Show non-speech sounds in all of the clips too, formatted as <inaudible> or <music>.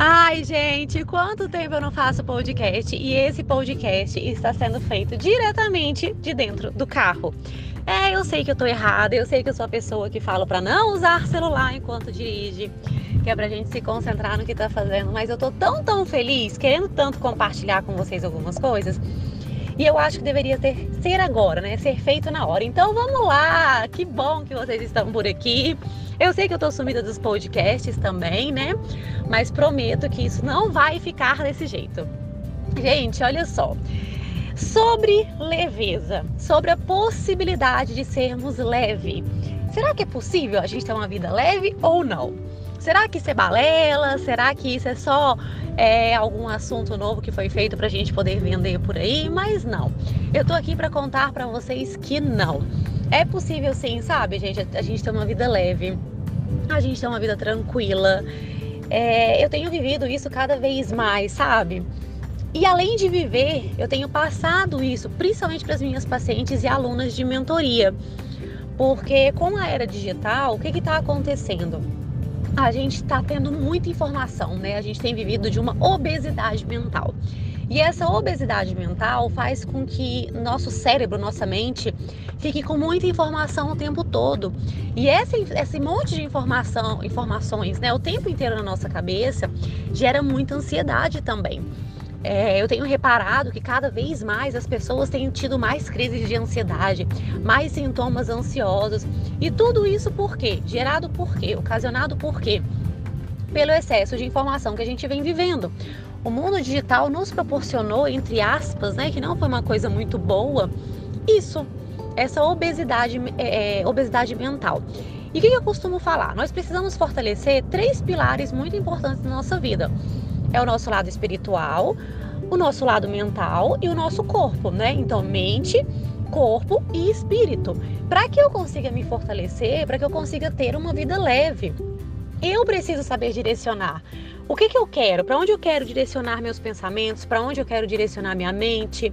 Ai, gente, quanto tempo eu não faço podcast e esse podcast está sendo feito diretamente de dentro do carro. É, eu sei que eu tô errada, eu sei que eu sou a pessoa que fala para não usar celular enquanto dirige, que é pra gente se concentrar no que tá fazendo, mas eu tô tão, tão feliz, querendo tanto compartilhar com vocês algumas coisas. E eu acho que deveria ter, ser agora, né? Ser feito na hora. Então vamos lá! Que bom que vocês estão por aqui. Eu sei que eu tô sumida dos podcasts também, né? Mas prometo que isso não vai ficar desse jeito. Gente, olha só. Sobre leveza, sobre a possibilidade de sermos leve. Será que é possível a gente ter uma vida leve ou não? Será que isso é balela? Será que isso é só é, algum assunto novo que foi feito para a gente poder vender por aí? Mas não. Eu tô aqui para contar para vocês que não. É possível sim, sabe, gente? A gente ter uma vida leve, a gente ter uma vida tranquila. É, eu tenho vivido isso cada vez mais, sabe? E além de viver, eu tenho passado isso, principalmente para as minhas pacientes e alunas de mentoria. Porque com a era digital, o que está acontecendo? A gente está tendo muita informação, né? A gente tem vivido de uma obesidade mental. E essa obesidade mental faz com que nosso cérebro, nossa mente, fique com muita informação o tempo todo. E esse, esse monte de informação, informações, né, o tempo inteiro na nossa cabeça, gera muita ansiedade também. É, eu tenho reparado que cada vez mais as pessoas têm tido mais crises de ansiedade, mais sintomas ansiosos. E tudo isso por quê? Gerado por quê? Ocasionado por quê? Pelo excesso de informação que a gente vem vivendo o mundo digital nos proporcionou, entre aspas, né, que não foi uma coisa muito boa, isso, essa obesidade, é, é, obesidade mental. E o que eu costumo falar? Nós precisamos fortalecer três pilares muito importantes na nossa vida. É o nosso lado espiritual, o nosso lado mental e o nosso corpo, né? Então, mente, corpo e espírito. Para que eu consiga me fortalecer, para que eu consiga ter uma vida leve, eu preciso saber direcionar o que, que eu quero, para onde eu quero direcionar meus pensamentos, para onde eu quero direcionar minha mente,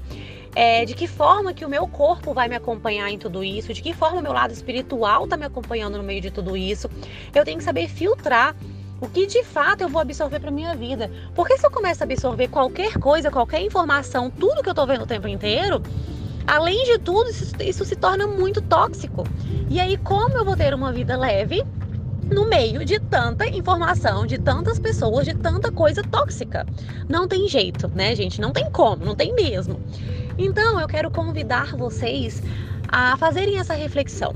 é, de que forma que o meu corpo vai me acompanhar em tudo isso, de que forma o meu lado espiritual está me acompanhando no meio de tudo isso. Eu tenho que saber filtrar o que de fato eu vou absorver para minha vida. Porque se eu começo a absorver qualquer coisa, qualquer informação, tudo que eu estou vendo o tempo inteiro, além de tudo, isso, isso se torna muito tóxico. E aí, como eu vou ter uma vida leve? no meio de tanta informação, de tantas pessoas, de tanta coisa tóxica. Não tem jeito, né, gente? Não tem como, não tem mesmo. Então, eu quero convidar vocês a fazerem essa reflexão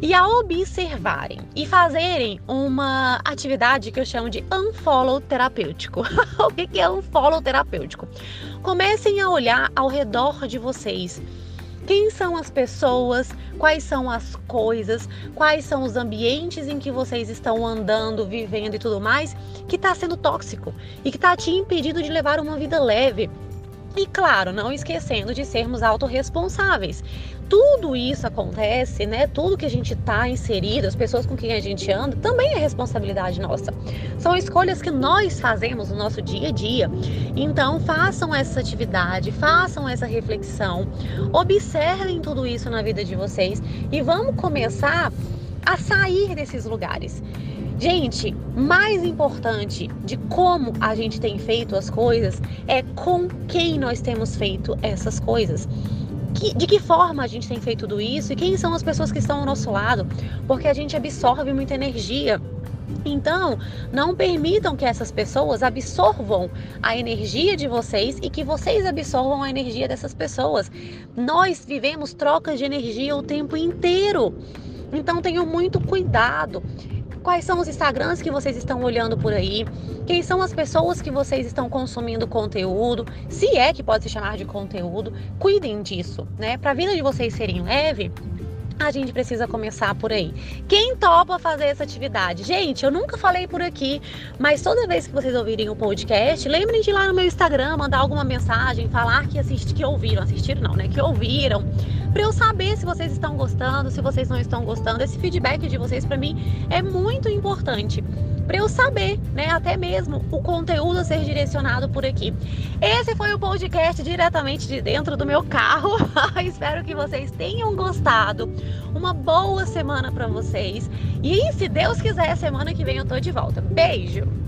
e a observarem e fazerem uma atividade que eu chamo de unfollow terapêutico. <laughs> o que é unfollow terapêutico? Comecem a olhar ao redor de vocês quem são as pessoas, quais são as coisas, quais são os ambientes em que vocês estão andando, vivendo e tudo mais, que está sendo tóxico e que está te impedindo de levar uma vida leve. E claro, não esquecendo de sermos autorresponsáveis tudo isso acontece, né? Tudo que a gente está inserido, as pessoas com quem a gente anda, também é responsabilidade nossa. São escolhas que nós fazemos no nosso dia a dia. Então, façam essa atividade, façam essa reflexão, observem tudo isso na vida de vocês e vamos começar a sair desses lugares. Gente, mais importante de como a gente tem feito as coisas é com quem nós temos feito essas coisas que, de que forma a gente tem feito tudo isso e quem são as pessoas que estão ao nosso lado, porque a gente absorve muita energia. Então, não permitam que essas pessoas absorvam a energia de vocês e que vocês absorvam a energia dessas pessoas. Nós vivemos trocas de energia o tempo inteiro. Então, tenham muito cuidado. Quais são os Instagrams que vocês estão olhando por aí? Quem são as pessoas que vocês estão consumindo conteúdo? Se é que pode se chamar de conteúdo, cuidem disso, né? Para a vida de vocês serem leve, a gente precisa começar por aí. Quem topa fazer essa atividade? Gente, eu nunca falei por aqui, mas toda vez que vocês ouvirem o podcast, lembrem de ir lá no meu Instagram, mandar alguma mensagem, falar que assist, que ouviram, assistiram não, né? Que ouviram, para eu saber se vocês estão gostando, se vocês não estão gostando. Esse feedback de vocês para mim é muito importante para eu saber, né, até mesmo o conteúdo a ser direcionado por aqui. Esse foi o podcast diretamente de dentro do meu carro. <laughs> Espero que vocês tenham gostado. Uma boa semana para vocês. E se Deus quiser, semana que vem eu tô de volta. Beijo.